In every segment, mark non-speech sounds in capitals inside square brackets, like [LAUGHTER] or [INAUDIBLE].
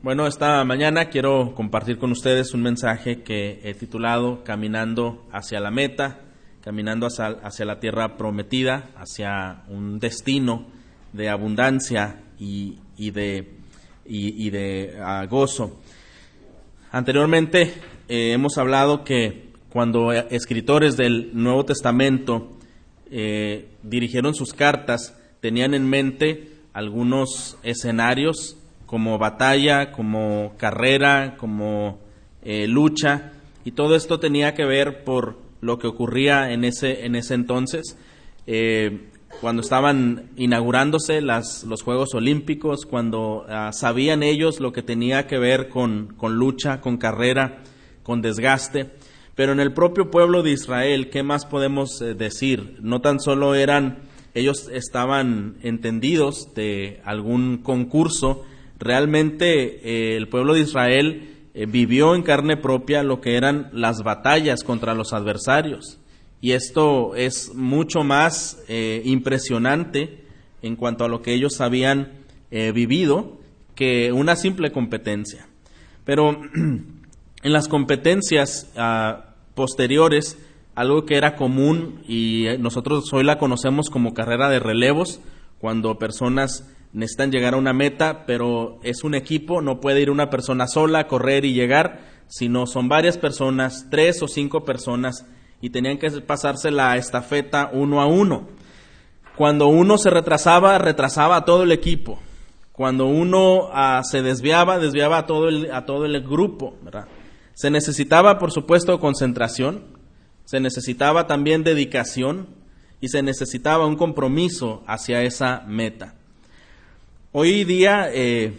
Bueno, esta mañana quiero compartir con ustedes un mensaje que he titulado Caminando hacia la meta, caminando hacia, la tierra prometida, hacia un destino de abundancia y, de, y, de ah, gozo. Anteriormente eh, hemos hablado que cuando escritores del Nuevo Testamento eh, dirigieron sus cartas, tenían en mente algunos escenarios como batalla, como carrera, como eh, lucha, y todo esto tenía que ver por lo que ocurría en ese, en ese entonces, eh, cuando estaban inaugurándose las, los Juegos Olímpicos, cuando ah, sabían ellos lo que tenía que ver con, con lucha, con carrera, con desgaste. Pero en el propio pueblo de Israel, ¿qué más podemos eh, decir? No tan solo eran, ellos estaban entendidos de algún concurso, realmente eh, el pueblo de Israel eh, vivió en carne propia lo que eran las batallas contra los adversarios. Y esto es mucho más eh, impresionante en cuanto a lo que ellos habían vivido que una simple competencia. Pero [CLEARS THROAT] en las competencias ah, posteriores, algo que era común y nosotros hoy la conocemos como carrera de relevos, cuando personas necesitan llegar a una meta, pero es un equipo, no puede ir una persona sola a correr y llegar, sino son varias personas, tres o cinco personas, y tenían que pasarse la estafeta uno a uno. Cuando uno se retrasaba, retrasaba a todo el equipo. Cuando uno ah, se desviaba, desviaba a todo el, a todo el grupo. Se necesitaba, por supuesto, concentración, se necesitaba también dedicación y se necesitaba un compromiso hacia esa meta. Hoy día, eh,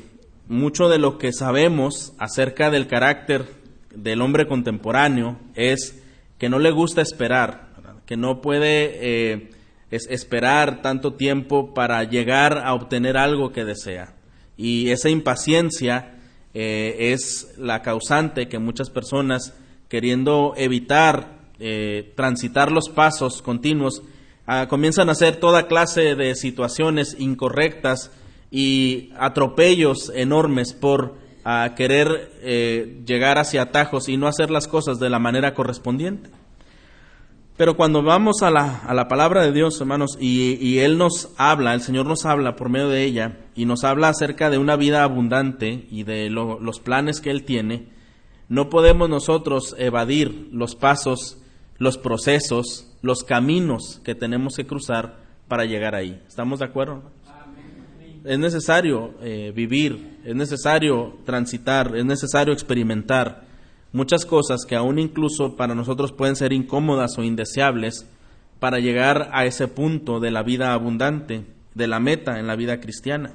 mucho de lo que sabemos acerca del carácter del hombre contemporáneo es que no le gusta esperar, que no puede eh, esperar tanto tiempo para llegar a obtener algo que desea. Y esa impaciencia eh, es la causante que muchas personas, queriendo evitar transitar los pasos continuos, ah, comienzan a hacer toda clase de situaciones incorrectas y atropellos enormes por ah, querer eh, llegar hacia atajos y no hacer las cosas de la manera correspondiente. Pero cuando vamos a la, a la palabra de Dios, hermanos, y, Él nos habla, el Señor nos habla por medio de ella, y nos habla acerca de una vida abundante y de los planes que Él tiene, no podemos nosotros evadir los pasos, los procesos, los caminos que tenemos que cruzar para llegar ahí. ¿Estamos de acuerdo? Es necesario eh, vivir, es necesario transitar, es necesario experimentar muchas cosas que aún incluso para nosotros pueden ser incómodas o indeseables para llegar a ese punto de la vida abundante, de la meta en la vida cristiana.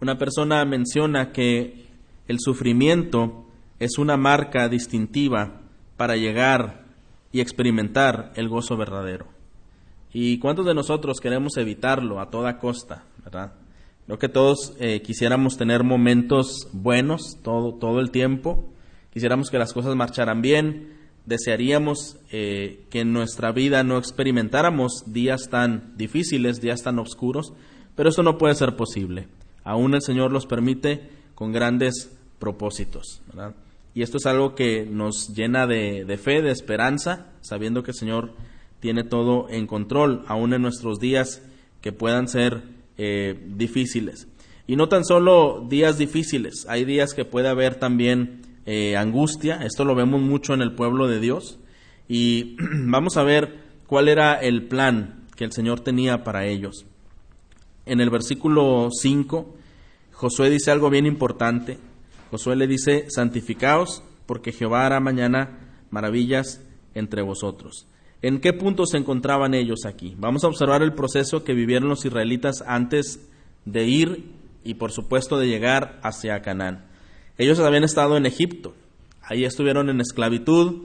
Una persona menciona que el sufrimiento es una marca distintiva para llegar y experimentar el gozo verdadero. ¿Y cuántos de nosotros queremos evitarlo a toda costa? ¿Verdad? Creo que todos eh, quisiéramos tener momentos buenos todo, todo el tiempo, quisiéramos que las cosas marcharan bien, desearíamos eh, que en nuestra vida no experimentáramos días tan difíciles, días tan oscuros, pero esto no puede ser posible. Aún el Señor los permite con grandes propósitos. Y esto es algo que nos llena de, de fe, de esperanza, sabiendo que el Señor tiene todo en control, aún en nuestros días que puedan ser eh, difíciles. Y no tan solo días difíciles, hay días que puede haber también eh, angustia, esto lo vemos mucho en el pueblo de Dios, y [CLEARS THROAT] vamos a ver cuál era el plan que el Señor tenía para ellos. En el versículo 5, Josué dice algo bien importante. Josué le dice, santificaos, porque Jehová hará mañana maravillas entre vosotros. ¿En qué punto se encontraban ellos aquí? Vamos a observar el proceso que vivieron los israelitas antes de ir y por supuesto de llegar hacia Canaán. Ellos habían estado en Egipto, ahí estuvieron en esclavitud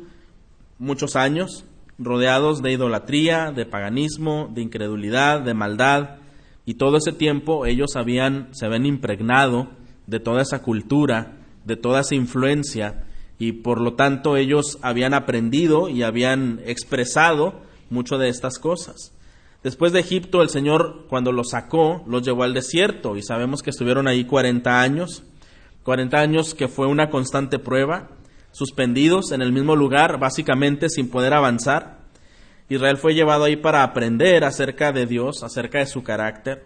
muchos años, rodeados de idolatría, de paganismo, de incredulidad, de maldad, y todo ese tiempo ellos habían, se habían impregnado de toda esa cultura, de toda esa influencia y por lo tanto ellos habían aprendido y habían expresado mucho de estas cosas. Después de Egipto, el Señor, cuando los sacó, los llevó al desierto y sabemos que estuvieron ahí 40 años. 40 años que fue una constante prueba, suspendidos en el mismo lugar, básicamente sin poder avanzar. Israel fue llevado ahí para aprender acerca de Dios, acerca de su carácter,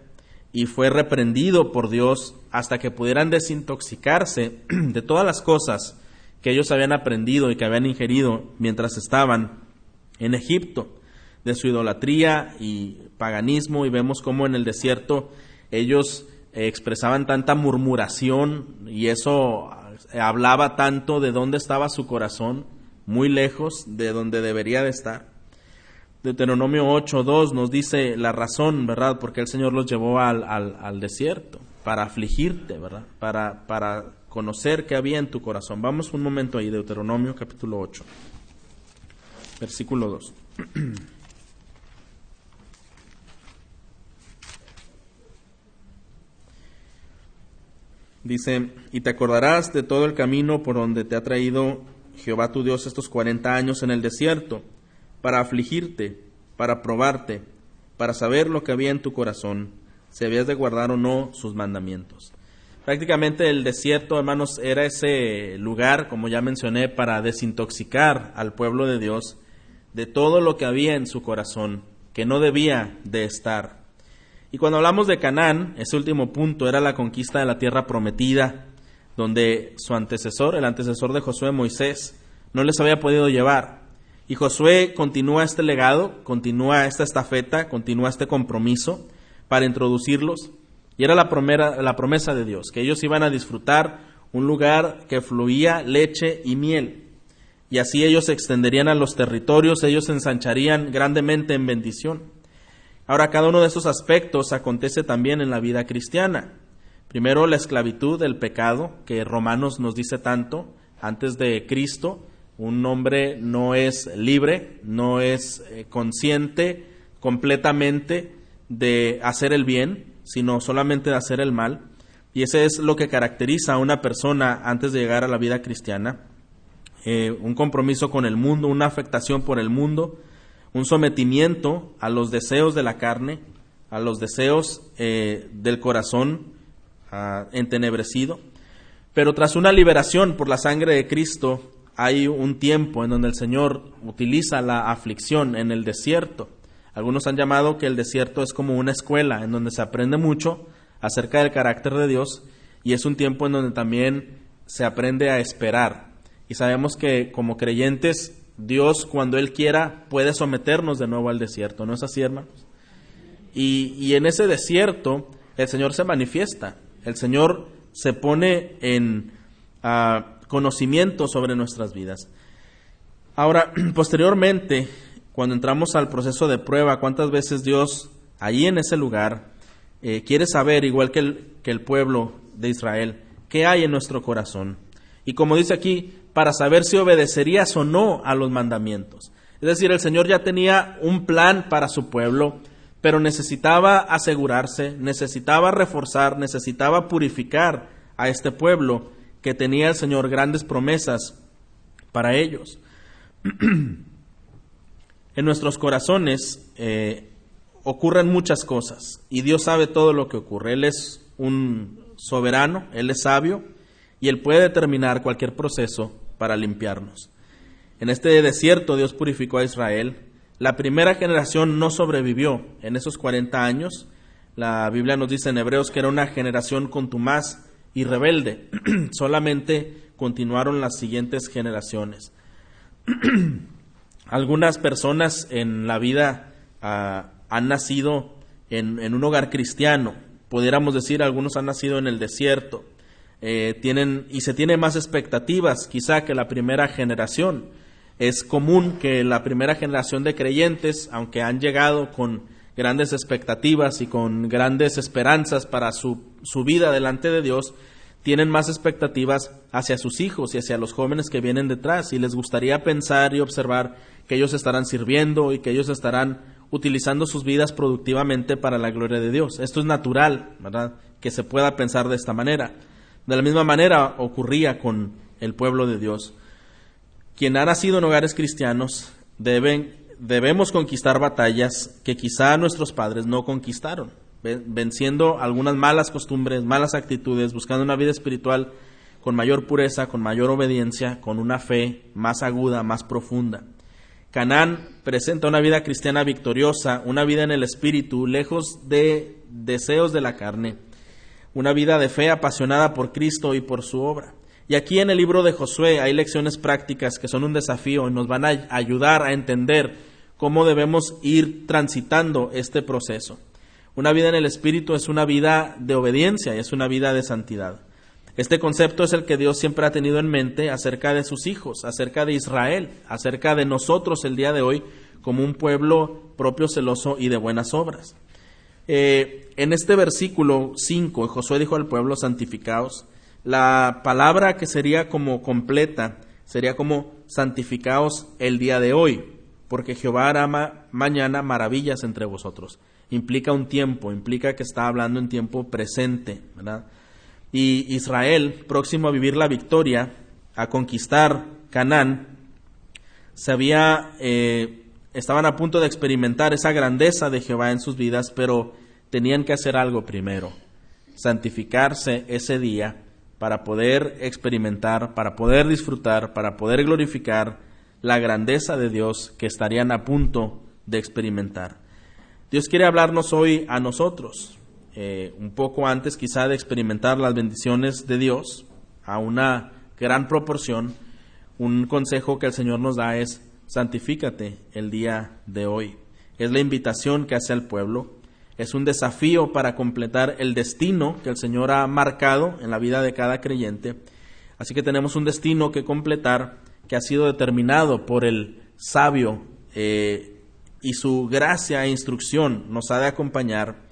y fue reprendido por Dios hasta que pudieran desintoxicarse [CLEARS THROAT] de todas las cosas que ellos habían aprendido y que habían ingerido mientras estaban en Egipto, de su idolatría y paganismo, y vemos cómo en el desierto ellos eh, expresaban tanta murmuración y eso eh, hablaba tanto de dónde estaba su corazón, muy lejos de donde debería de estar. Deuteronomio 8.2 nos dice la razón, ¿verdad? Porque el Señor los llevó al, al, desierto, para afligirte, ¿verdad? Para, para conocer qué había en tu corazón. Vamos un momento ahí, Deuteronomio capítulo 8, versículo 2. [CLEARS THROAT] Dice, y te acordarás de todo el camino por donde te ha traído Jehová tu Dios estos cuarenta años en el desierto, para afligirte, para probarte, para saber lo que había en tu corazón, si habías de guardar o no sus mandamientos. Prácticamente el desierto, hermanos, era ese lugar, como ya mencioné, para desintoxicar al pueblo de Dios de todo lo que había en su corazón, que no debía de estar. Y cuando hablamos de Canaán, ese último punto era la conquista de la tierra prometida, donde su antecesor, el antecesor de Josué Moisés, no les había podido llevar. Y Josué continúa este legado, continúa esta estafeta, continúa este compromiso para introducirlos. Y era la, la promesa de Dios, que ellos iban a disfrutar un lugar que fluía leche y miel. Y así ellos se extenderían a los territorios, ellos se ensancharían grandemente en bendición. Ahora, cada uno de estos aspectos acontece también en la vida cristiana. Primero, la esclavitud, el pecado, que Romanos nos dice tanto, antes de Cristo, un hombre no es libre, no es eh, consciente completamente de hacer el bien, sino solamente de hacer el mal. Y ese es lo que caracteriza a una persona antes de llegar a la vida cristiana. Eh, un compromiso con el mundo, una afectación por el mundo, un sometimiento a los deseos de la carne, a los deseos eh, del corazón uh, entenebrecido. Pero tras una liberación por la sangre de Cristo, hay un tiempo en donde el Señor utiliza la aflicción en el desierto. Algunos han llamado que el desierto es como una escuela en donde se aprende mucho acerca del carácter de Dios y es un tiempo en donde también se aprende a esperar. Y sabemos que como creyentes Dios, cuando Él quiera, puede someternos de nuevo al desierto, ¿no es así, hermanos? Y, en ese desierto, el Señor se manifiesta, el Señor se pone en ah, conocimiento sobre nuestras vidas. Ahora, [CLEARS THROAT] posteriormente, cuando entramos al proceso de prueba, ¿cuántas veces Dios, allí en ese lugar, eh, quiere saber, igual que el, que el pueblo de Israel, qué hay en nuestro corazón? Y como dice aquí, para saber si obedecerías o no a los mandamientos. Es decir, el Señor ya tenía un plan para su pueblo, pero necesitaba asegurarse, necesitaba reforzar, necesitaba purificar a este pueblo que tenía el Señor grandes promesas para ellos. [CLEARS THROAT] en nuestros corazones eh, ocurren muchas cosas y Dios sabe todo lo que ocurre. Él es un soberano, Él es sabio y Él puede determinar cualquier proceso para limpiarnos. En este desierto Dios purificó a Israel. La primera generación no sobrevivió en esos 40 años. La Biblia nos dice en Hebreos que era una generación contumaz y rebelde. [CLEARS THROAT] Solamente continuaron las siguientes generaciones. [CLEARS THROAT] Algunas personas en la vida ah, han nacido en, un hogar cristiano. Pudiéramos decir, algunos han nacido en el desierto. Eh, tienen y se tiene más expectativas quizá que la primera generación. Es común que la primera generación de creyentes, aunque han llegado con grandes expectativas y con grandes esperanzas para su, su vida delante de Dios, tienen más expectativas hacia sus hijos y hacia los jóvenes que vienen detrás y les gustaría pensar y observar que ellos estarán sirviendo y que ellos estarán utilizando sus vidas productivamente para la gloria de Dios. Esto es natural, ¿verdad? Que se pueda pensar de esta manera. De la misma manera ocurría con el pueblo de Dios. Quien ha nacido en hogares cristianos debemos conquistar batallas que quizá nuestros padres no conquistaron, venciendo algunas malas costumbres, malas actitudes, buscando una vida espiritual con mayor pureza, con mayor obediencia, con una fe más aguda, más profunda. Canaán presenta una vida cristiana victoriosa, una vida en el espíritu, lejos de deseos de la carne, una vida de fe apasionada por Cristo y por su obra. Y aquí en el libro de Josué hay lecciones prácticas que son un desafío y nos van a ayudar a entender cómo debemos ir transitando este proceso. Una vida en el Espíritu es una vida de obediencia y es una vida de santidad. Este concepto es el que Dios siempre ha tenido en mente acerca de sus hijos, acerca de Israel, acerca de nosotros el día de hoy como un pueblo propio, celoso y de buenas obras. Eh, en este versículo 5, Josué dijo al pueblo, santificaos, la palabra que sería como completa sería como santificaos el día de hoy, porque Jehová hará mañana maravillas entre vosotros. Implica un tiempo, implica que está hablando en tiempo presente, ¿verdad? Y Israel, próximo a vivir la victoria, a conquistar Canaán, se había, eh, estaban a punto de experimentar esa grandeza de Jehová en sus vidas, pero tenían que hacer algo primero, santificarse ese día para poder experimentar, para poder disfrutar, para poder glorificar la grandeza de Dios que estarían a punto de experimentar. Dios quiere hablarnos hoy a nosotros, eh, un poco antes quizá de experimentar las bendiciones de Dios, a una gran proporción, un consejo que el Señor nos da es santifícate el día de hoy. Es la invitación que hace al pueblo es un desafío para completar el destino que el Señor ha marcado en la vida de cada creyente. Así que tenemos un destino que completar que ha sido determinado por el sabio eh, y su gracia e instrucción nos ha de acompañar.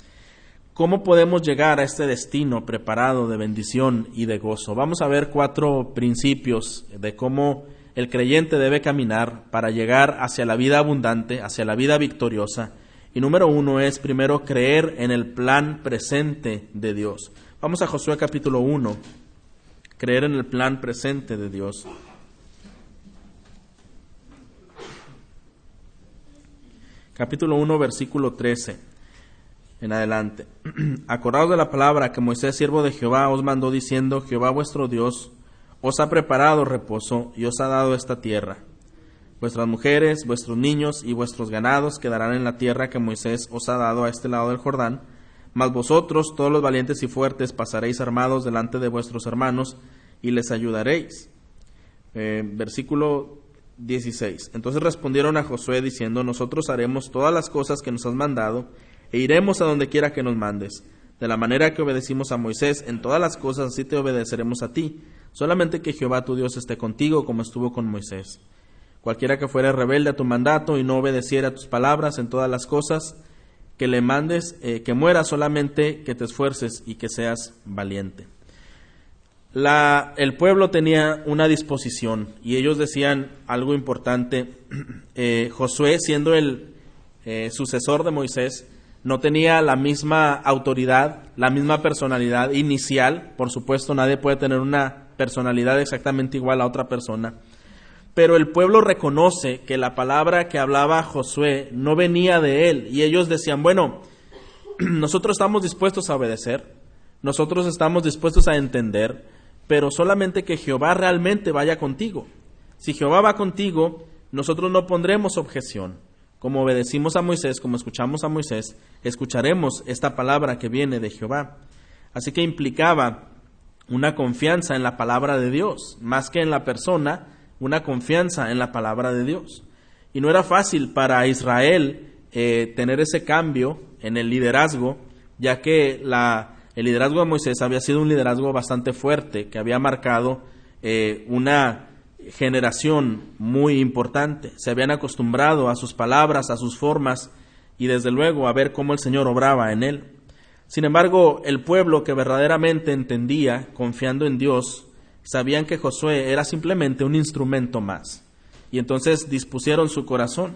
¿Cómo podemos llegar a este destino preparado de bendición y de gozo? Vamos a ver cuatro principios de cómo el creyente debe caminar para llegar hacia la vida abundante, hacia la vida victoriosa y número uno es primero creer en el plan presente de Dios. Vamos a Josué capítulo 1, creer en el plan presente de Dios. Capítulo 1, versículo 13 en adelante. [CLEARS THROAT] Acordaos de la palabra que Moisés, siervo de Jehová, os mandó diciendo, Jehová vuestro Dios os ha preparado reposo y os ha dado esta tierra. Vuestras mujeres, vuestros niños y vuestros ganados quedarán en la tierra que Moisés os ha dado a este lado del Jordán, mas vosotros, todos los valientes y fuertes, pasaréis armados delante de vuestros hermanos y les ayudaréis. Eh, versículo 16. Entonces respondieron a Josué diciendo, nosotros haremos todas las cosas que nos has mandado e iremos a donde quiera que nos mandes. De la manera que obedecimos a Moisés en todas las cosas, así te obedeceremos a ti. Solamente que Jehová tu Dios esté contigo como estuvo con Moisés. Cualquiera que fuera rebelde a tu mandato y no obedeciera a tus palabras en todas las cosas que le mandes, eh, que muera solamente que te esfuerces y que seas valiente. La, el pueblo tenía una disposición y ellos decían algo importante. [CLEARS THROAT] Eh, Josué, siendo el eh, sucesor de Moisés, no tenía la misma autoridad, la misma personalidad inicial. Por supuesto, nadie puede tener una personalidad exactamente igual a otra persona pero el pueblo reconoce que la palabra que hablaba Josué no venía de él y ellos decían, bueno, [CLEARS THROAT] nosotros estamos dispuestos a obedecer, nosotros estamos dispuestos a entender, pero solamente que Jehová realmente vaya contigo. Si Jehová va contigo, nosotros no pondremos objeción. Como obedecimos a Moisés, como escuchamos a Moisés, escucharemos esta palabra que viene de Jehová. Así que implicaba una confianza en la palabra de Dios, más que en la persona, una confianza en la palabra de Dios. Y no era fácil para Israel eh, tener ese cambio en el liderazgo, ya que la, el liderazgo de Moisés había sido un liderazgo bastante fuerte, que había marcado eh, una generación muy importante. Se habían acostumbrado a sus palabras, a sus formas, y desde luego a ver cómo el Señor obraba en él. Sin embargo, el pueblo que verdaderamente entendía, confiando en Dios, sabían que Josué era simplemente un instrumento más. Y entonces dispusieron su corazón.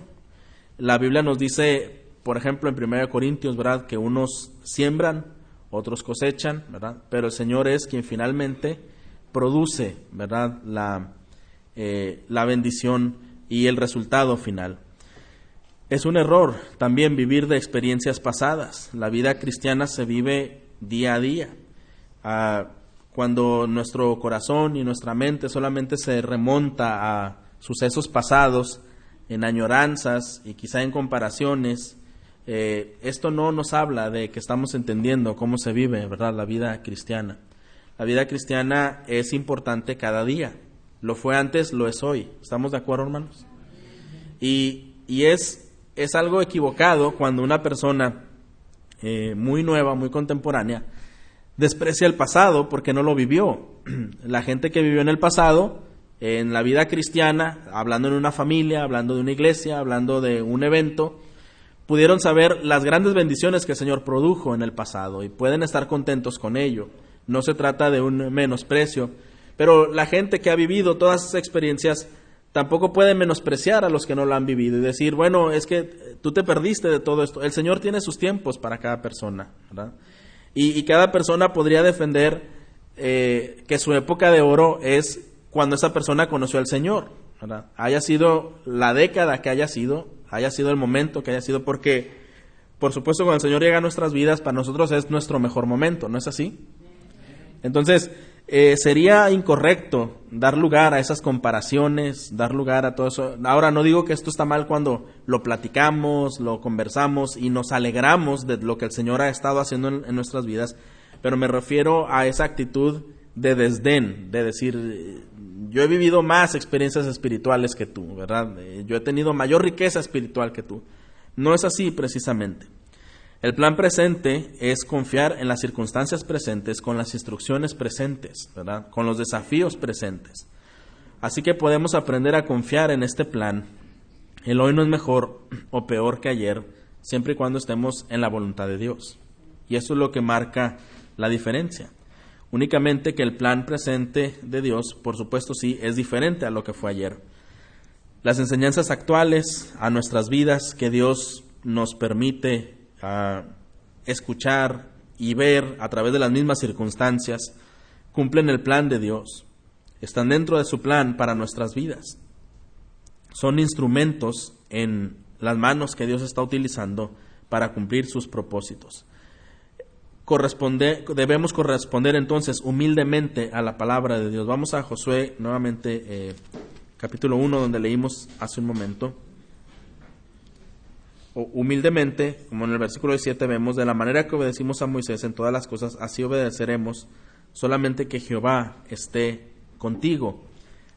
La Biblia nos dice, por ejemplo, en 1 Corintios, ¿verdad?, que unos siembran, otros cosechan, ¿verdad? Pero el Señor es quien finalmente produce, ¿verdad?, la, eh, la bendición y el resultado final. Es un error también vivir de experiencias pasadas. La vida cristiana se vive día a día. Ah, cuando nuestro corazón y nuestra mente solamente se remonta a sucesos pasados, en añoranzas y quizá en comparaciones, eh, esto no nos habla de que estamos entendiendo cómo se vive, ¿verdad?, la vida cristiana. La vida cristiana es importante cada día. Lo fue antes, lo es hoy. ¿Estamos de acuerdo, hermanos? Y, y es, es algo equivocado cuando una persona eh, muy nueva, muy contemporánea, desprecia el pasado porque no lo vivió. [CLEARS THROAT] La gente que vivió en el pasado, en la vida cristiana, hablando en una familia, hablando de una iglesia, hablando de un evento, pudieron saber las grandes bendiciones que el Señor produjo en el pasado y pueden estar contentos con ello. No se trata de un menosprecio, pero la gente que ha vivido todas esas experiencias tampoco puede menospreciar a los que no lo han vivido y decir, bueno, es que tú te perdiste de todo esto. El Señor tiene sus tiempos para cada persona. Y, cada persona podría defender eh, que su época de oro es cuando esa persona conoció al Señor. Haya sido la década que haya sido, haya sido el momento que haya sido, porque, por supuesto, cuando el Señor llega a nuestras vidas, para nosotros es nuestro mejor momento, ¿no es así? Entonces, eh, sería incorrecto dar lugar a esas comparaciones, dar lugar a todo eso. Ahora, no digo que esto está mal cuando lo platicamos, lo conversamos y nos alegramos de lo que el Señor ha estado haciendo en, nuestras vidas, pero me refiero a esa actitud de desdén, de decir, yo he vivido más experiencias espirituales que tú, ¿verdad? Yo he tenido mayor riqueza espiritual que tú. No es así precisamente. El plan presente es confiar en las circunstancias presentes, con las instrucciones presentes, ¿verdad? Con los desafíos presentes. Así que podemos aprender a confiar en este plan. El hoy no es mejor o peor que ayer, siempre y cuando estemos en la voluntad de Dios. Y eso es lo que marca la diferencia. Únicamente que el plan presente de Dios, por supuesto sí, es diferente a lo que fue ayer. Las enseñanzas actuales a nuestras vidas que Dios nos permite a escuchar y ver a través de las mismas circunstancias, cumplen el plan de Dios, están dentro de su plan para nuestras vidas. Son instrumentos en las manos que Dios está utilizando para cumplir sus propósitos. Corresponde, debemos corresponder entonces humildemente a la palabra de Dios. Vamos a Josué nuevamente, eh, capítulo 1, donde leímos hace un momento humildemente, como en el versículo 7 vemos, de la manera que obedecimos a Moisés en todas las cosas, así obedeceremos, solamente que Jehová esté contigo.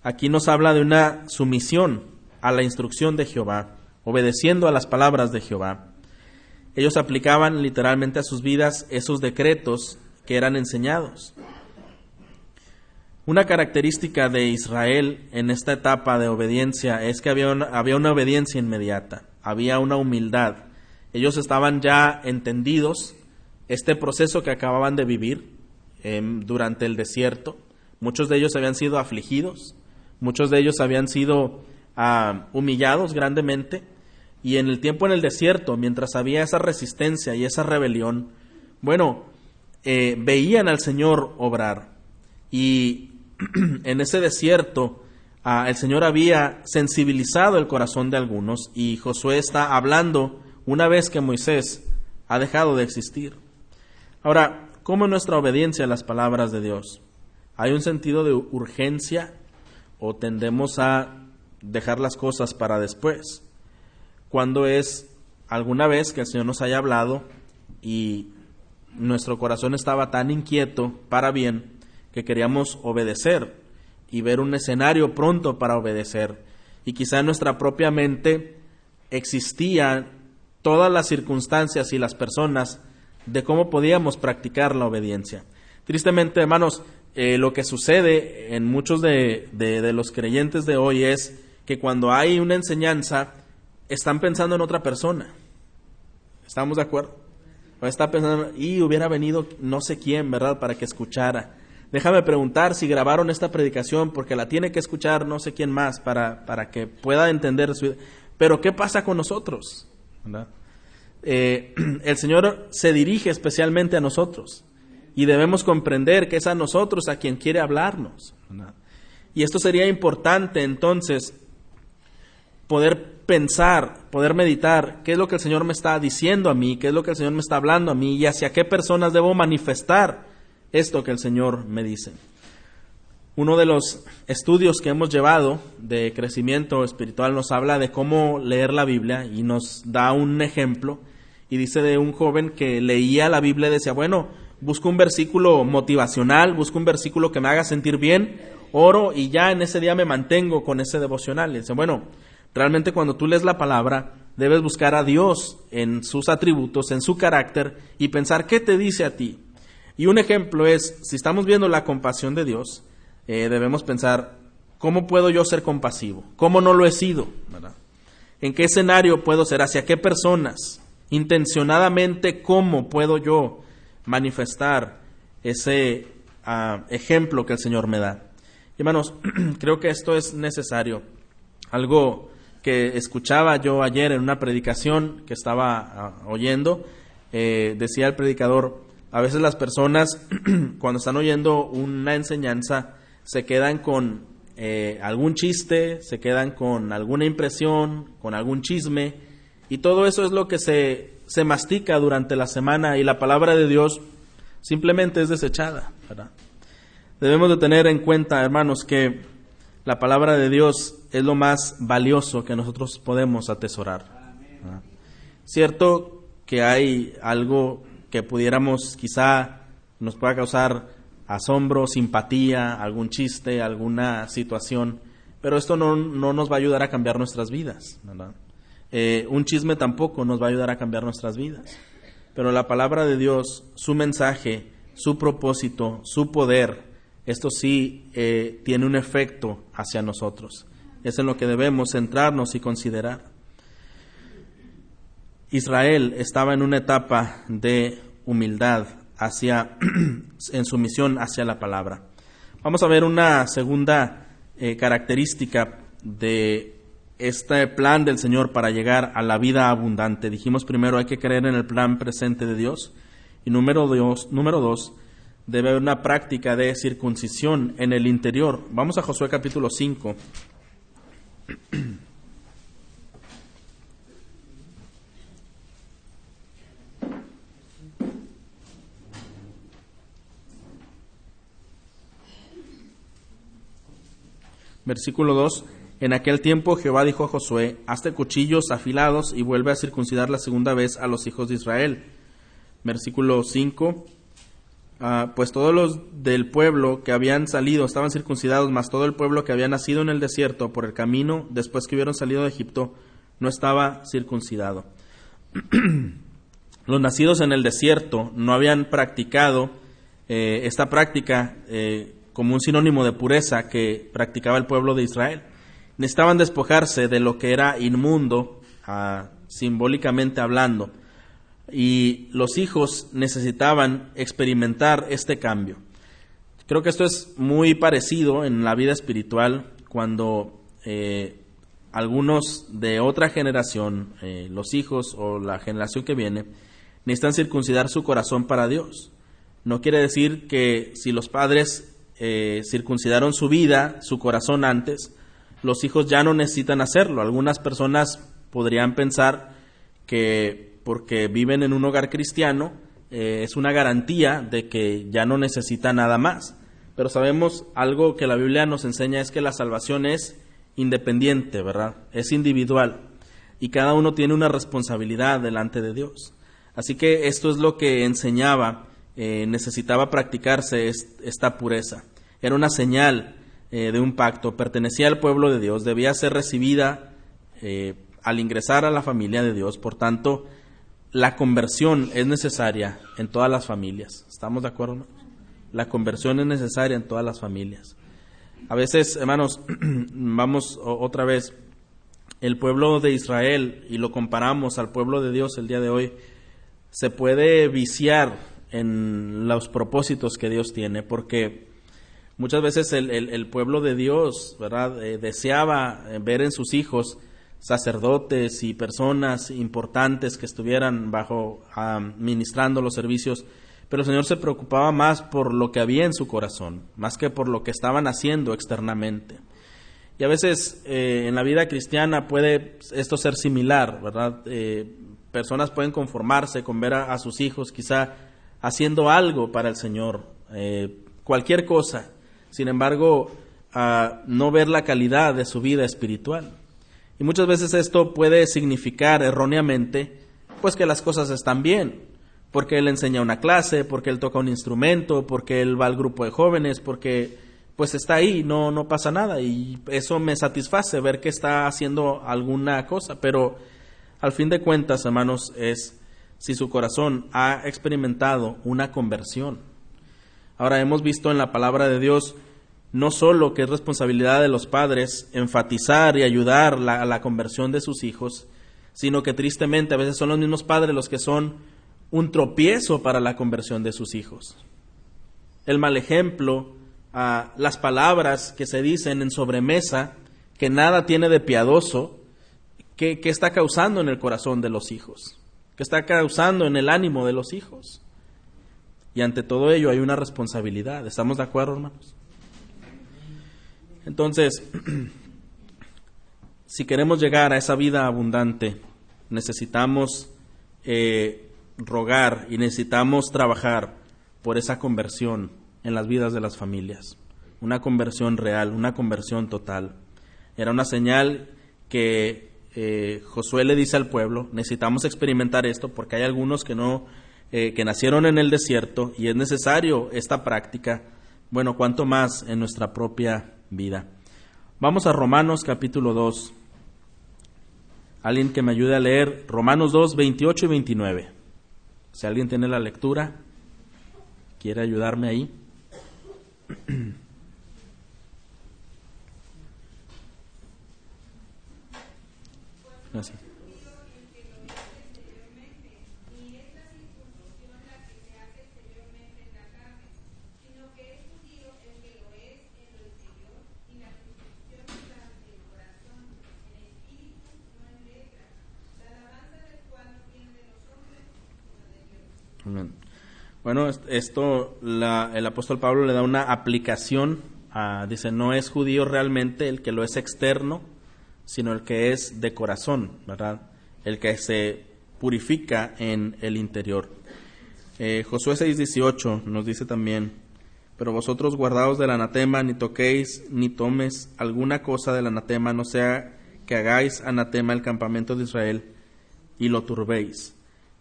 Aquí nos habla de una sumisión a la instrucción de Jehová, obedeciendo a las palabras de Jehová. Ellos aplicaban literalmente a sus vidas esos decretos que eran enseñados. Una característica de Israel en esta etapa de obediencia es que había había una obediencia inmediata había una humildad. Ellos estaban ya entendidos este proceso que acababan de vivir em, durante el desierto. Muchos de ellos habían sido afligidos, muchos de ellos habían sido ah, humillados grandemente. Y en el tiempo en el desierto, mientras había esa resistencia y esa rebelión, bueno, eh, veían al Señor obrar. Y [CLEARS THROAT] en ese desierto Ah, el Señor había sensibilizado el corazón de algunos y Josué está hablando una vez que Moisés ha dejado de existir. Ahora, ¿cómo es nuestra obediencia a las palabras de Dios? ¿Hay un sentido de urgencia o tendemos a dejar las cosas para después? Cuando es alguna vez que el Señor nos haya hablado y nuestro corazón estaba tan inquieto para bien que queríamos obedecer y ver un escenario pronto para obedecer. Y quizá en nuestra propia mente existían todas las circunstancias y las personas de cómo podíamos practicar la obediencia. Tristemente, hermanos, eh, lo que sucede en muchos de, de, los creyentes de hoy es que cuando hay una enseñanza, están pensando en otra persona. ¿Estamos de acuerdo? Está pensando, y hubiera venido no sé quién, ¿verdad?, para que escuchara. Déjame preguntar si grabaron esta predicación porque la tiene que escuchar no sé quién más para, para que pueda entender su... Pero ¿qué pasa con nosotros? Eh, [CLEARS THROAT] el Señor se dirige especialmente a nosotros y debemos comprender que es a nosotros a quien quiere hablarnos. Y esto sería importante entonces poder pensar, poder meditar qué es lo que el Señor me está diciendo a mí, qué es lo que el Señor me está hablando a mí y hacia qué personas debo manifestar esto que el Señor me dice. Uno de los estudios que hemos llevado de crecimiento espiritual nos habla de cómo leer la Biblia y nos da un ejemplo y dice de un joven que leía la Biblia y decía, bueno, busco un versículo motivacional, busco un versículo que me haga sentir bien, oro y ya en ese día me mantengo con ese devocional. Y dice, bueno, realmente cuando tú lees la palabra, debes buscar a Dios en sus atributos, en su carácter y pensar qué te dice a ti. Y un ejemplo es, si estamos viendo la compasión de Dios, eh, debemos pensar, ¿cómo puedo yo ser compasivo? ¿Cómo no lo he sido? ¿En qué escenario puedo ser? ¿Hacia qué personas? Intencionadamente, ¿cómo puedo yo manifestar ese ah, ejemplo que el Señor me da? Hermanos, [CLEARS THROAT] creo que esto es necesario. Algo que escuchaba yo ayer en una predicación que estaba ah, oyendo, eh, decía el predicador, a veces las personas [CLEARS THROAT] cuando están oyendo una enseñanza se quedan con eh, algún chiste, se quedan con alguna impresión, con algún chisme, y todo eso es lo que se, se mastica durante la semana y la palabra de Dios simplemente es desechada. Debemos de tener en cuenta, hermanos, que la palabra de Dios es lo más valioso que nosotros podemos atesorar. Cierto que hay algo que pudiéramos quizá nos pueda causar asombro, simpatía, algún chiste, alguna situación, pero esto no, nos va a ayudar a cambiar nuestras vidas. Eh, un chisme tampoco nos va a ayudar a cambiar nuestras vidas. Pero la palabra de Dios, su mensaje, su propósito, su poder, esto sí eh, tiene un efecto hacia nosotros. Es en lo que debemos centrarnos y considerar. Israel estaba en una etapa de humildad, hacia, [CLEARS THROAT] en su misión hacia la palabra. Vamos a ver una segunda eh, característica de este plan del Señor para llegar a la vida abundante. Dijimos primero hay que creer en el plan presente de Dios y número dos, número dos debe haber una práctica de circuncisión en el interior. Vamos a Josué capítulo 5. Versículo 2. En aquel tiempo Jehová dijo a Josué, hazte cuchillos afilados y vuelve a circuncidar la segunda vez a los hijos de Israel. Versículo 5. Ah, pues todos los del pueblo que habían salido estaban circuncidados, mas todo el pueblo que había nacido en el desierto por el camino después que hubieron salido de Egipto no estaba circuncidado. [CLEARS THROAT] los nacidos en el desierto no habían practicado eh, esta práctica eh, como un sinónimo de pureza que practicaba el pueblo de Israel. Necesitaban despojarse de lo que era inmundo, ah, simbólicamente hablando, y los hijos necesitaban experimentar este cambio. Creo que esto es muy parecido en la vida espiritual cuando eh, algunos de otra generación, eh, los hijos o la generación que viene, necesitan circuncidar su corazón para Dios. No quiere decir que si los padres eh, circuncidaron su vida, su corazón antes, los hijos ya no necesitan hacerlo. Algunas personas podrían pensar que porque viven en un hogar cristiano eh, es una garantía de que ya no necesita nada más. Pero sabemos algo que la Biblia nos enseña es que la salvación es independiente, ¿verdad? Es individual y cada uno tiene una responsabilidad delante de Dios. Así que esto es lo que enseñaba eh, necesitaba practicarse esta pureza. Era una señal eh, de un pacto, pertenecía al pueblo de Dios, debía ser recibida al ingresar a la familia de Dios. Por tanto, la conversión es necesaria en todas las familias. ¿Estamos de acuerdo? La conversión es necesaria en todas las familias. A veces, hermanos, [CLEARS THROAT] vamos otra vez, el pueblo de Israel, y lo comparamos al pueblo de Dios el día de hoy, se puede viciar en los propósitos que Dios tiene, porque muchas veces el, pueblo de Dios, ¿verdad?, eh, deseaba ver en sus hijos sacerdotes y personas importantes que estuvieran bajo administrando los servicios, pero el Señor se preocupaba más por lo que había en su corazón, más que por lo que estaban haciendo externamente. Y a veces eh, en la vida cristiana puede esto ser similar, ¿verdad? personas pueden conformarse con ver a, sus hijos quizá haciendo algo para el Señor, eh, cualquier cosa. Sin embargo, no ver la calidad de su vida espiritual. Y muchas veces esto puede significar erróneamente, pues que las cosas están bien, porque él enseña una clase, porque él toca un instrumento, porque él va al grupo de jóvenes, porque pues está ahí, no, no pasa nada y eso me satisface ver que está haciendo alguna cosa, pero al fin de cuentas, hermanos, es si su corazón ha experimentado una conversión. Ahora hemos visto en la palabra de Dios no solo que es responsabilidad de los padres enfatizar y ayudar a la conversión de sus hijos, sino que tristemente a veces son los mismos padres los que son un tropiezo para la conversión de sus hijos. El mal ejemplo, las palabras que se dicen en sobremesa, que nada tiene de piadoso, que, que está causando en el corazón de los hijos, que está causando en el ánimo de los hijos. Y ante todo ello hay una responsabilidad. ¿Estamos de acuerdo, hermanos? Entonces, [CLEARS THROAT] si queremos llegar a esa vida abundante, necesitamos eh, rogar y necesitamos trabajar por esa conversión en las vidas de las familias. Una conversión real, una conversión total. Era una señal que eh, Josué le dice al pueblo, necesitamos experimentar esto porque hay algunos que no, eh, que nacieron en el desierto y es necesario esta práctica. Bueno, cuanto más en nuestra propia vida. Vamos a Romanos capítulo 2. Alguien que me ayude a leer Romanos 2, 28 y 29. Si alguien tiene la lectura, quiere ayudarme ahí. [CLEARS THROAT] Gracias. Bueno, esto el apóstol Pablo le da una aplicación. dice, no es judío realmente el que lo es externo, sino el que es de corazón, ¿verdad? El que se purifica en el interior. Eh, Josué 6:18 nos dice también, pero vosotros guardaos del anatema, ni toquéis, ni tomes alguna cosa del anatema, no sea que hagáis anatema el campamento de Israel y lo turbéis.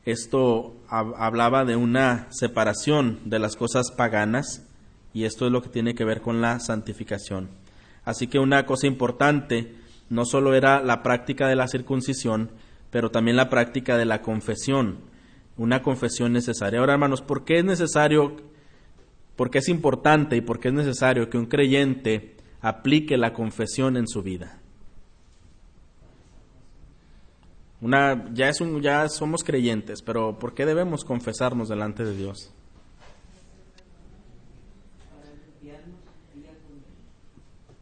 Esto hablaba de una separación de las cosas paganas y esto es lo que tiene que ver con la santificación. Así que una cosa importante no solo era la práctica de la circuncisión, pero también la práctica de la confesión, una confesión necesaria. Ahora, hermanos, ¿por qué es necesario, por qué es importante y por qué es necesario que un creyente aplique la confesión en su vida? Una, ya, es un, ya somos creyentes, pero ¿por qué debemos confesarnos delante de Dios?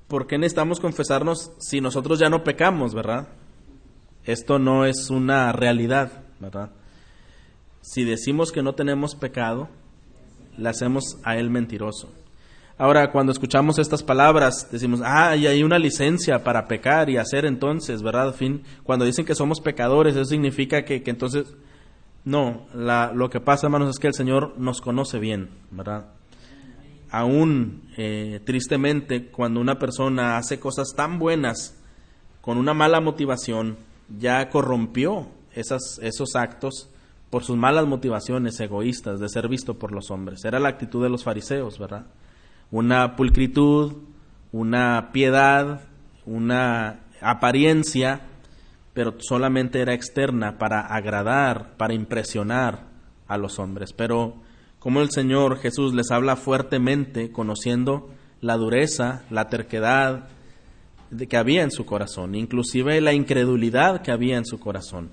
¿Por qué necesitamos confesarnos si nosotros ya no pecamos, verdad? Esto no es una realidad, ¿verdad? Si decimos que no tenemos pecado, le hacemos a Él mentiroso. Ahora, cuando escuchamos estas palabras, decimos, ah, y hay una licencia para pecar y hacer entonces, ¿verdad? Fin, cuando dicen que somos pecadores, eso significa que, entonces, no, lo que pasa, hermanos, es que el Señor nos conoce bien, ¿verdad? Aún, eh, tristemente, cuando una persona hace cosas tan buenas con una mala motivación, ya corrompió esas, esos actos por sus malas motivaciones egoístas de ser visto por los hombres. Era la actitud de los fariseos, ¿verdad? Una pulcritud, una piedad, una apariencia, pero solamente era externa para agradar, para impresionar a los hombres. Pero como el Señor Jesús les habla fuertemente, conociendo la dureza, la terquedad que había en su corazón, inclusive la incredulidad que había en su corazón.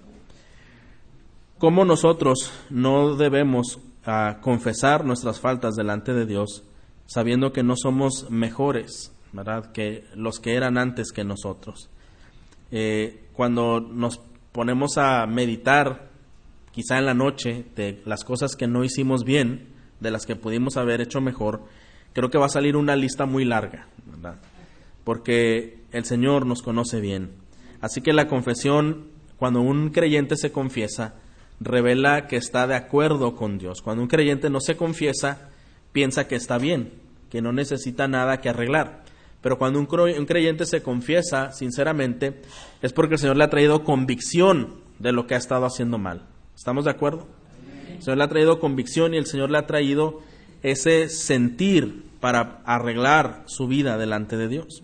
¿Cómo nosotros no debemos ah, confesar nuestras faltas delante de Dios sabiendo que no somos mejores, ¿verdad?, que los que eran antes que nosotros. Eh, cuando nos ponemos a meditar, quizá en la noche, de las cosas que no hicimos bien, de las que pudimos haber hecho mejor, creo que va a salir una lista muy larga, ¿verdad? Porque el Señor nos conoce bien. Así que la confesión, cuando un creyente se confiesa, revela que está de acuerdo con Dios. Cuando un creyente no se confiesa, piensa que está bien, que no necesita nada que arreglar. Pero cuando un creyente se confiesa sinceramente, es porque el Señor le ha traído convicción de lo que ha estado haciendo mal. ¿Estamos de acuerdo? El Señor le ha traído convicción y el Señor le ha traído ese sentir para arreglar su vida delante de Dios.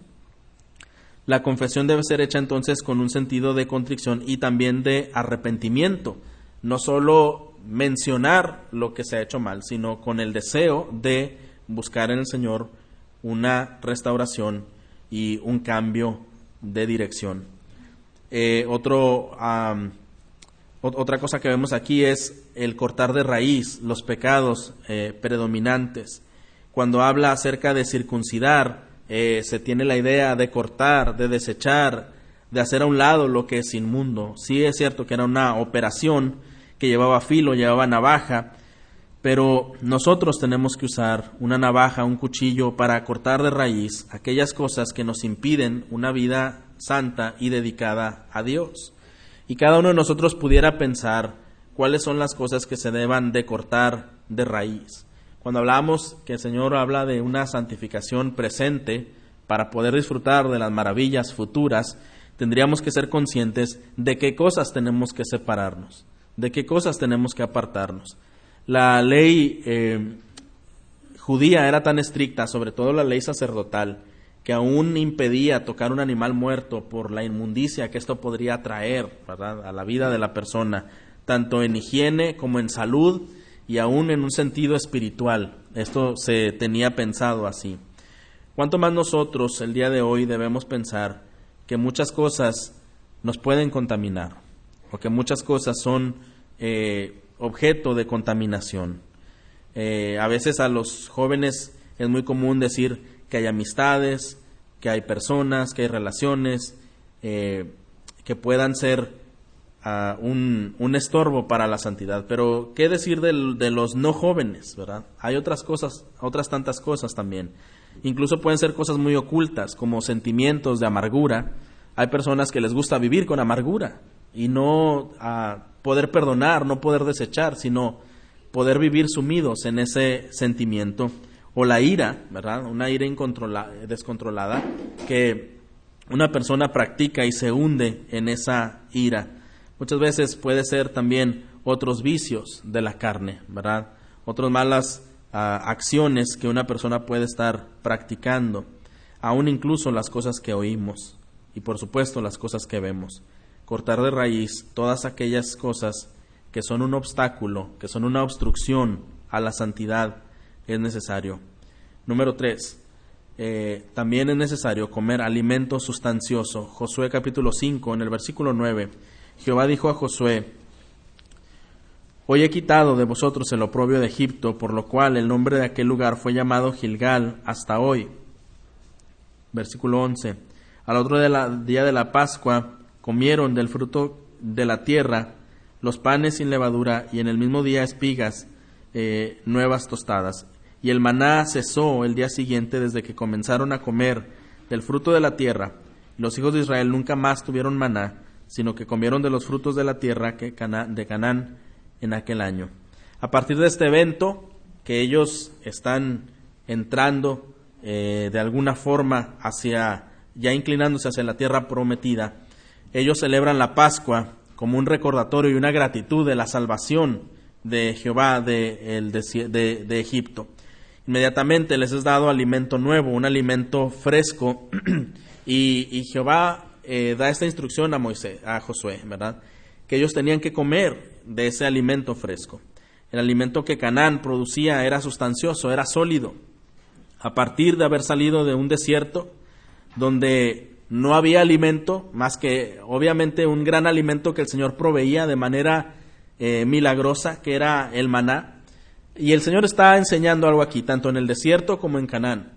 La confesión debe ser hecha entonces con un sentido de contrición y también de arrepentimiento. No solo mencionar lo que se ha hecho mal, sino con el deseo de buscar en el Señor una restauración y un cambio de dirección. Eh, otra cosa que vemos aquí es el cortar de raíz los pecados eh, predominantes. Cuando habla acerca de circuncidar, eh, se tiene la idea de cortar, de desechar, de hacer a un lado lo que es inmundo. Sí es cierto que era una operación que llevaba filo, llevaba navaja, pero nosotros tenemos que usar una navaja, un cuchillo para cortar de raíz aquellas cosas que nos impiden una vida santa y dedicada a Dios. Y cada uno de nosotros pudiera pensar cuáles son las cosas que se deban de cortar de raíz. Cuando hablamos que el Señor habla de una santificación presente para poder disfrutar de las maravillas futuras, tendríamos que ser conscientes de qué cosas tenemos que separarnos, de qué cosas tenemos que apartarnos la ley eh, judía era tan estricta, sobre todo la ley sacerdotal, que aún impedía tocar un animal muerto por la inmundicia que esto podría traer a la vida de la persona, tanto en higiene como en salud y aún en un sentido espiritual. Esto se tenía pensado así. ¿Cuánto más nosotros el día de hoy debemos pensar que muchas cosas nos pueden contaminar o que muchas cosas son eh, objeto de contaminación. Eh, a veces a los jóvenes es muy común decir que hay amistades, que hay personas, que hay relaciones eh, que puedan ser ah, un, un, estorbo para la santidad. Pero, ¿qué decir de, de los no jóvenes? ¿verdad? Hay otras cosas, otras tantas cosas también. Incluso pueden ser cosas muy ocultas, como sentimientos de amargura. Hay personas que les gusta vivir con amargura y no a poder perdonar, no poder desechar, sino poder vivir sumidos en ese sentimiento. O la ira, ¿verdad? Una ira descontrolada que una persona practica y se hunde en esa ira. Muchas veces puede ser también otros vicios de la carne, ¿verdad? Otras malas ah, acciones que una persona puede estar practicando, aún incluso las cosas que oímos y por supuesto las cosas que vemos cortar de raíz todas aquellas cosas que son un obstáculo, que son una obstrucción a la santidad, es necesario. Número tres, eh, también es necesario comer alimento sustancioso. Josué capítulo 5, en el versículo 9, Jehová dijo a Josué, Hoy he quitado de vosotros el oprobio de Egipto, por lo cual el nombre de aquel lugar fue llamado Gilgal hasta hoy. Versículo 11. Al otro día de la Pascua comieron del fruto de la tierra los panes sin levadura y en el mismo día espigas eh, nuevas tostadas. Y el maná cesó el día siguiente desde que comenzaron a comer del fruto de la tierra. Los hijos de Israel nunca más tuvieron maná, sino que comieron de los frutos de la tierra que de Canaán en aquel año. A partir de este evento, que ellos están entrando eh, de alguna forma hacia, ya inclinándose hacia la tierra prometida, ellos celebran la Pascua como un recordatorio y una gratitud de la salvación de Jehová de, Egipto. Inmediatamente les es dado alimento nuevo, un alimento fresco, [CLEARS THROAT] y, Jehová eh, da esta instrucción a Moisés, a Josué, ¿verdad? Que ellos tenían que comer de ese alimento fresco. El alimento que Canaán producía era sustancioso, era sólido. A partir de haber salido de un desierto donde no había alimento más que obviamente un gran alimento que el Señor proveía de manera eh, milagrosa, que era el maná. Y el Señor está enseñando algo aquí, tanto en el desierto como en Canaán.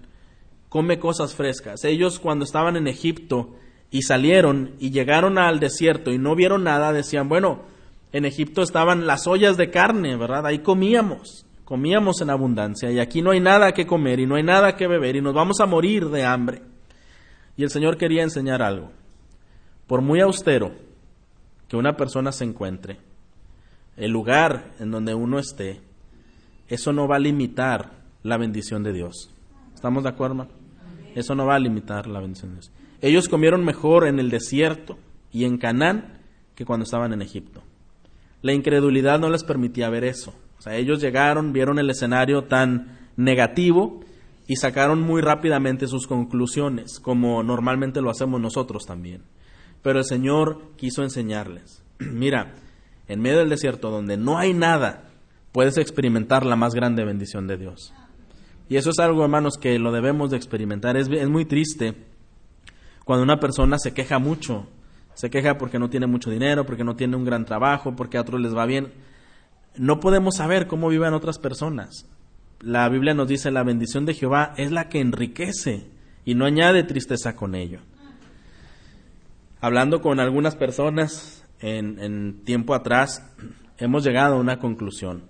Come cosas frescas. Ellos cuando estaban en Egipto y salieron y llegaron al desierto y no vieron nada, decían, bueno, en Egipto estaban las ollas de carne, ¿verdad? Ahí comíamos, comíamos en abundancia y aquí no hay nada que comer y no hay nada que beber y nos vamos a morir de hambre. Y el Señor quería enseñar algo. Por muy austero que una persona se encuentre, el lugar en donde uno esté, eso no va a limitar la bendición de Dios. ¿Estamos de acuerdo, hermano? Eso no va a limitar la bendición de Dios. Ellos comieron mejor en el desierto y en Canaán que cuando estaban en Egipto. La incredulidad no les permitía ver eso. O sea, ellos llegaron, vieron el escenario tan negativo y sacaron muy rápidamente sus conclusiones, como normalmente lo hacemos nosotros también. Pero el Señor quiso enseñarles, [CLEARS THROAT] mira, en medio del desierto donde no hay nada, puedes experimentar la más grande bendición de Dios. Y eso es algo, hermanos, que lo debemos de experimentar. Es, es muy triste cuando una persona se queja mucho. Se queja porque no tiene mucho dinero, porque no tiene un gran trabajo, porque a otros les va bien. No podemos saber cómo viven otras personas. La Biblia nos dice la bendición de Jehová es la que enriquece y no añade tristeza con ello. Hablando con algunas personas en, tiempo atrás, hemos llegado a una conclusión.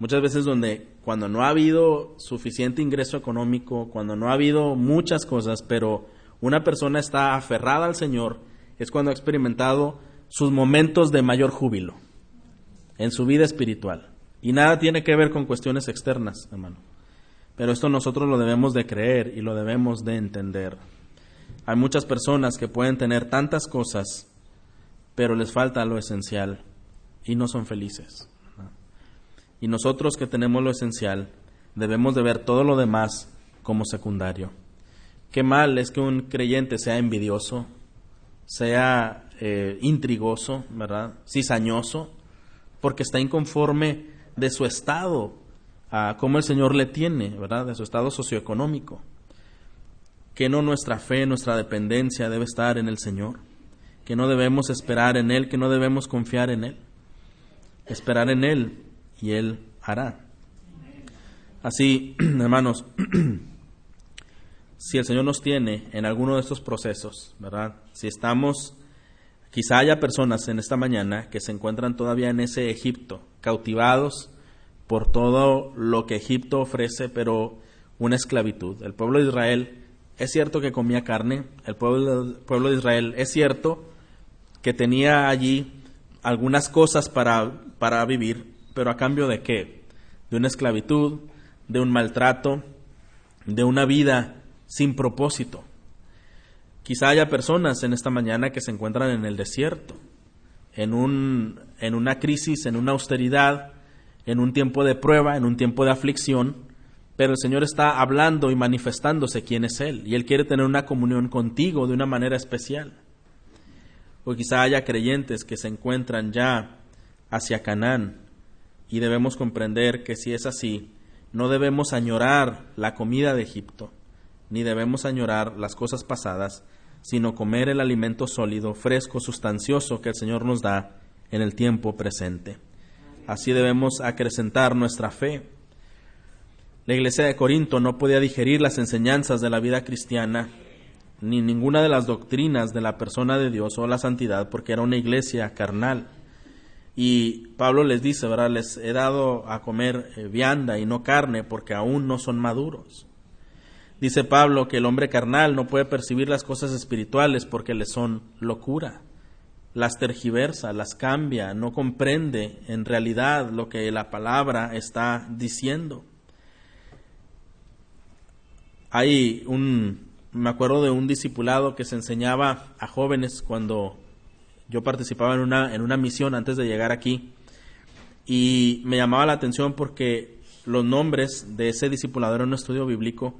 Muchas veces donde cuando no ha habido suficiente ingreso económico, cuando no ha habido muchas cosas, pero una persona está aferrada al Señor, es cuando ha experimentado sus momentos de mayor júbilo en su vida espiritual. Y nada tiene que ver con cuestiones externas, hermano. Pero esto nosotros lo debemos de creer y lo debemos de entender. Hay muchas personas que pueden tener tantas cosas, pero les falta lo esencial y no son felices. Y nosotros que tenemos lo esencial, debemos de ver todo lo demás como secundario. Qué mal es que un creyente sea envidioso, sea eh, intrigoso, ¿verdad? Cizañoso, porque está inconforme de su estado, a cómo el Señor le tiene, ¿verdad? De su estado socioeconómico. Que no nuestra fe, nuestra dependencia debe estar en el Señor, que no debemos esperar en Él, que no debemos confiar en Él. Esperar en Él y Él hará. Así, [CLEARS THROAT] hermanos, [CLEARS THROAT] si el Señor nos tiene en alguno de estos procesos, ¿verdad? Si estamos, quizá haya personas en esta mañana que se encuentran todavía en ese Egipto, cautivados por todo lo que Egipto ofrece, pero una esclavitud. El pueblo de Israel es cierto que comía carne, el pueblo, pueblo de Israel es cierto que tenía allí algunas cosas para, para vivir, pero a cambio de qué? De una esclavitud, de un maltrato, de una vida sin propósito. Quizá haya personas en esta mañana que se encuentran en el desierto, en, un, en una crisis, en una austeridad, en un tiempo de prueba, en un tiempo de aflicción, pero el Señor está hablando y manifestándose quién es Él, y Él quiere tener una comunión contigo de una manera especial. O quizá haya creyentes que se encuentran ya hacia Canaán, y debemos comprender que si es así, no debemos añorar la comida de Egipto, ni debemos añorar las cosas pasadas, sino comer el alimento sólido, fresco, sustancioso que el Señor nos da en el tiempo presente. Así debemos acrecentar nuestra fe. La iglesia de Corinto no podía digerir las enseñanzas de la vida cristiana, ni ninguna de las doctrinas de la persona de Dios o la santidad, porque era una iglesia carnal. Y Pablo les dice, ¿verdad? Les he dado a comer eh, vianda y no carne porque aún no son maduros. Dice Pablo que el hombre carnal no puede percibir las cosas espirituales porque le son locura. Las tergiversa, las cambia, no comprende en realidad lo que la palabra está diciendo. Hay un, me acuerdo de un discipulado que se enseñaba a jóvenes cuando yo participaba en una, en una misión antes de llegar aquí y me llamaba la atención porque los nombres de ese discipulador en un estudio bíblico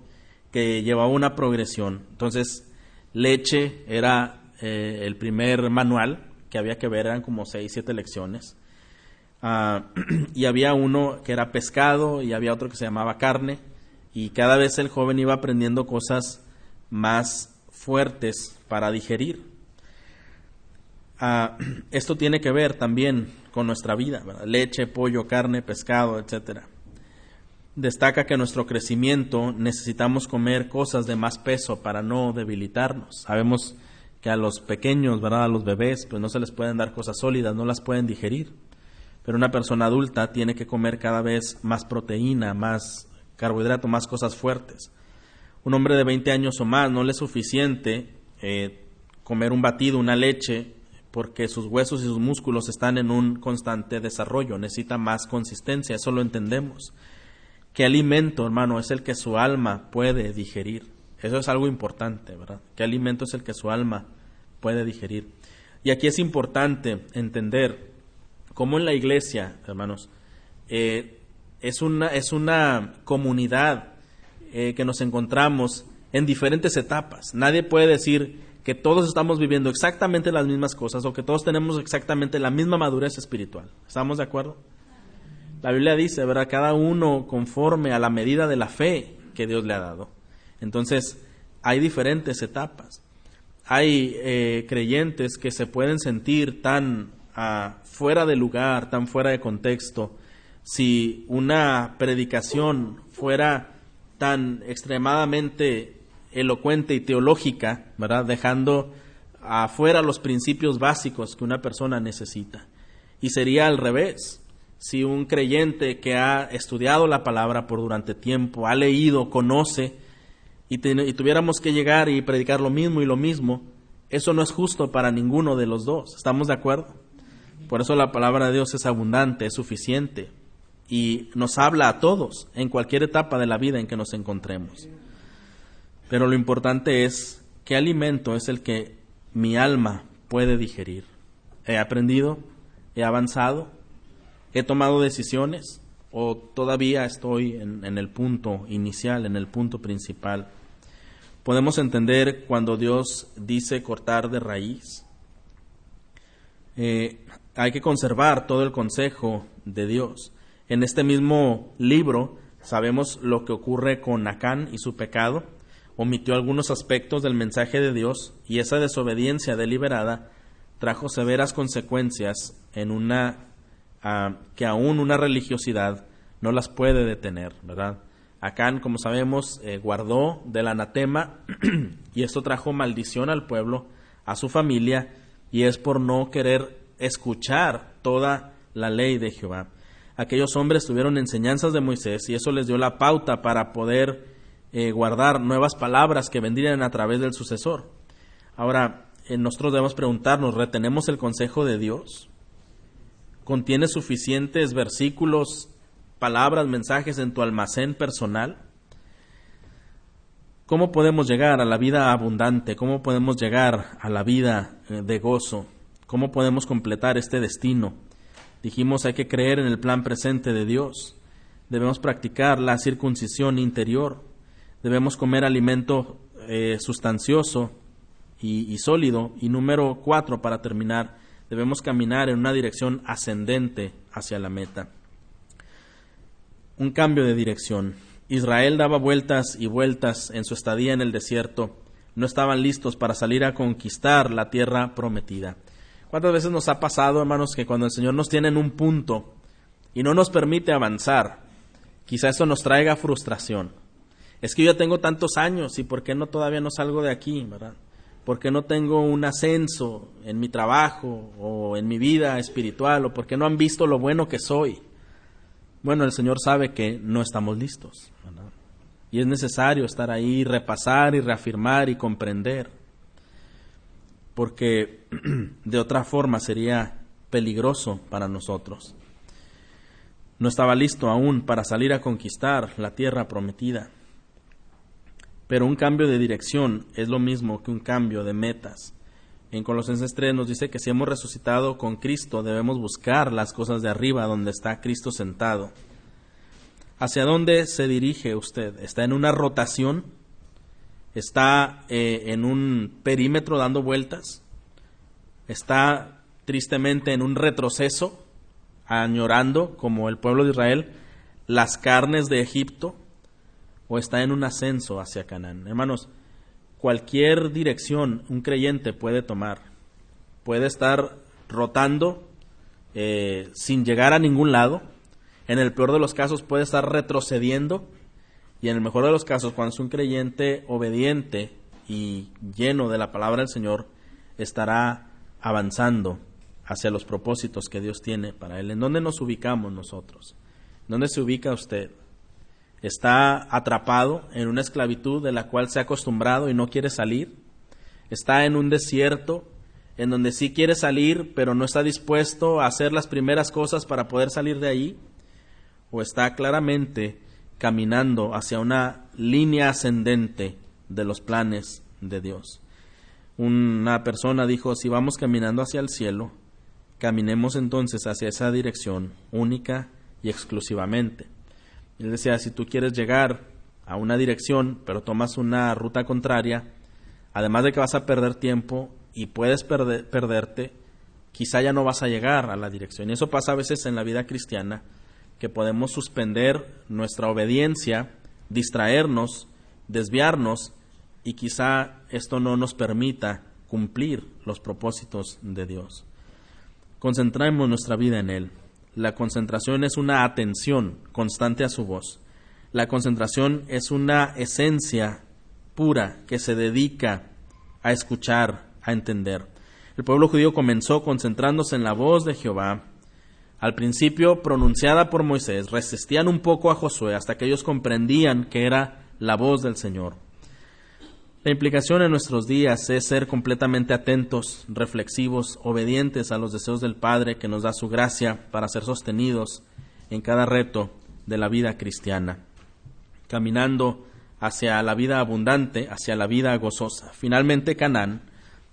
que llevaba una progresión. Entonces, leche era eh, el primer manual que había que ver, eran como seis, siete lecciones. Ah, [CLEARS THROAT] y había uno que era pescado y había otro que se llamaba carne. Y cada vez el joven iba aprendiendo cosas más fuertes para digerir. Ah, [CLEARS THROAT] esto tiene que ver también con nuestra vida, leche, pollo, carne, pescado, etcétera destaca que nuestro crecimiento necesitamos comer cosas de más peso para no debilitarnos. Sabemos que a los pequeños, ¿verdad? A los bebés, pues no se les pueden dar cosas sólidas, no las pueden digerir. Pero una persona adulta tiene que comer cada vez más proteína, más carbohidrato, más cosas fuertes. Un hombre de 20 años o más no le es suficiente eh, comer un batido, una leche, porque sus huesos y sus músculos están en un constante desarrollo, necesita más consistencia, eso lo entendemos ¿Qué alimento, hermano, es el que su alma puede digerir? Eso es algo importante, ¿verdad? ¿Qué alimento es el que su alma puede digerir? Y aquí es importante entender cómo en la iglesia, hermanos, eh, es, una, es una comunidad eh, que nos encontramos en diferentes etapas. Nadie puede decir que todos estamos viviendo exactamente las mismas cosas o que todos tenemos exactamente la misma madurez espiritual. ¿Estamos de acuerdo? La Biblia dice, ¿verdad? Cada uno conforme a la medida de la fe que Dios le ha dado. Entonces, hay diferentes etapas hay eh, creyentes que se pueden sentir tan ah, fuera de lugar, tan fuera de contexto, si una predicación fuera tan extremadamente elocuente y teológica, ¿verdad? Dejando afuera los principios básicos que una persona necesita. Y sería al revés. Si un creyente que ha estudiado la palabra por durante tiempo, ha leído, conoce, y, tuviéramos que llegar y predicar lo mismo y lo mismo, eso no es justo para ninguno de los dos. ¿Estamos de acuerdo? Por eso la palabra de Dios es abundante, es suficiente y nos habla a todos en cualquier etapa de la vida en que nos encontremos. Pero lo importante es qué alimento es el que mi alma puede digerir. ¿He aprendido? ¿He avanzado? ¿He tomado decisiones? ¿O todavía estoy en, el punto inicial, en el punto principal? podemos entender cuando Dios dice cortar de raíz. Eh, hay que conservar todo el consejo de Dios. En este mismo libro sabemos lo que ocurre con Acán y su pecado. Omitió algunos aspectos del mensaje de Dios y esa desobediencia deliberada trajo severas consecuencias en una que aún una religiosidad no las puede detener, ¿verdad? Acán, como sabemos, eh, guardó del anatema [CLEARS THROAT] y esto trajo maldición al pueblo, a su familia, y es por no querer escuchar toda la ley de Jehová. Aquellos hombres tuvieron enseñanzas de Moisés y eso les dio la pauta para poder eh, guardar nuevas palabras que vendrían a través del sucesor. Ahora, eh, nosotros debemos preguntarnos, ¿retenemos el consejo de Dios? ¿Contiene suficientes versículos palabras, mensajes en tu almacén personal? ¿Cómo podemos llegar a la vida abundante? ¿Cómo podemos llegar a la vida eh, de gozo? ¿Cómo podemos completar este destino? Dijimos hay que creer en el plan presente de Dios. Debemos practicar la circuncisión interior. Debemos comer alimento eh, sustancioso y, y sólido. Y número cuatro, para terminar, debemos caminar en una dirección ascendente hacia la meta un cambio de dirección. Israel daba vueltas y vueltas en su estadía en el desierto. No estaban listos para salir a conquistar la tierra prometida. ¿Cuántas veces nos ha pasado, hermanos, que cuando el Señor nos tiene en un punto y no nos permite avanzar, quizá eso nos traiga frustración? Es que yo ya tengo tantos años y ¿por qué no todavía no salgo de aquí, verdad? ¿Por qué no tengo un ascenso en mi trabajo o en mi vida espiritual? ¿O por qué no han visto lo bueno que soy? Bueno, el Señor sabe que no estamos listos. Y es necesario estar ahí, repasar y reafirmar y comprender. Porque [CLEARS THROAT] de otra forma sería peligroso para nosotros. No estaba listo aún para salir a conquistar la tierra prometida. Pero un cambio de dirección es lo mismo que un cambio de metas. En Colosenses 3 nos dice que si hemos resucitado con Cristo debemos buscar las cosas de arriba donde está Cristo sentado. ¿Hacia dónde se dirige usted? ¿Está en una rotación? ¿Está eh, en un perímetro dando vueltas? ¿Está tristemente en un retroceso, añorando, como el pueblo de Israel, las carnes de Egipto? ¿O está en un ascenso hacia Canaán? Hermanos, cualquier dirección un creyente puede tomar. Puede estar rotando eh, sin llegar a ningún lado. En el peor de los casos puede estar retrocediendo. Y en el mejor de los casos, cuando es un creyente obediente y lleno de la palabra del Señor, estará avanzando hacia los propósitos que Dios tiene para él. ¿En dónde nos ubicamos nosotros? ¿Dónde se ubica usted? Está atrapado en una esclavitud de la cual se ha acostumbrado y no quiere salir, está en un desierto en donde sí quiere salir, pero no está dispuesto a hacer las primeras cosas para poder salir de ahí, o está claramente caminando hacia una línea ascendente de los planes de Dios. Una persona dijo, si vamos caminando hacia el cielo, caminemos entonces hacia esa dirección única y exclusivamente. Él decía, si tú quieres llegar a una dirección, pero tomas una ruta contraria, además de que vas a perder tiempo y puedes perderte, quizá ya no vas a llegar a la dirección. Y eso pasa a veces en la vida cristiana, que podemos suspender nuestra obediencia, distraernos, desviarnos, y quizá esto no nos permita cumplir los propósitos de Dios. Concentremos nuestra vida en Él. La concentración es una atención constante a su voz. La concentración es una esencia pura que se dedica a escuchar, a entender. El pueblo judío comenzó concentrándose en la voz de Jehová. Al principio pronunciada por Moisés, resistían un poco a Josué hasta que ellos comprendían que era la voz del Señor. La implicación en nuestros días es ser completamente atentos, reflexivos, obedientes a los deseos del Padre que nos da su gracia para ser sostenidos en cada reto de la vida cristiana, caminando hacia la vida abundante, hacia la vida gozosa. Finalmente Canaán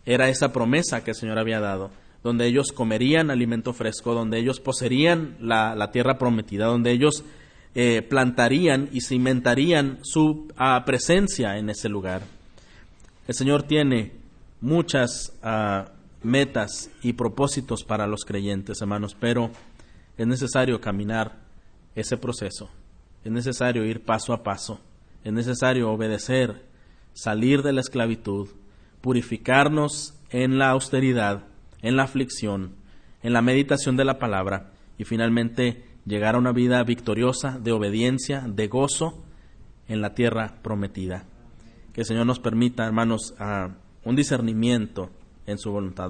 era esa promesa que el Señor había dado, donde ellos comerían alimento fresco, donde ellos poseerían la, tierra prometida, donde ellos eh, plantarían y cimentarían su ah, presencia en ese lugar. El Señor tiene muchas ah, metas y propósitos para los creyentes, hermanos, pero es necesario caminar ese proceso, es necesario ir paso a paso, es necesario obedecer, salir de la esclavitud, purificarnos en la austeridad, en la aflicción, en la meditación de la palabra y finalmente llegar a una vida victoriosa de obediencia, de gozo en la tierra prometida. Que el Señor nos permita, hermanos, un discernimiento en su voluntad.